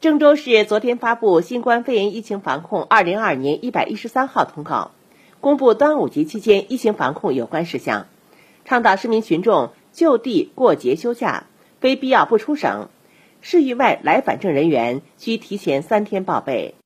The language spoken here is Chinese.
郑州市昨天发布新冠肺炎疫情防控二零二二年一百一十三号通告，公布端午节期间疫情防控有关事项，倡导市民群众就地过节休假，非必要不出省。市域外来返证人员需提前三天报备。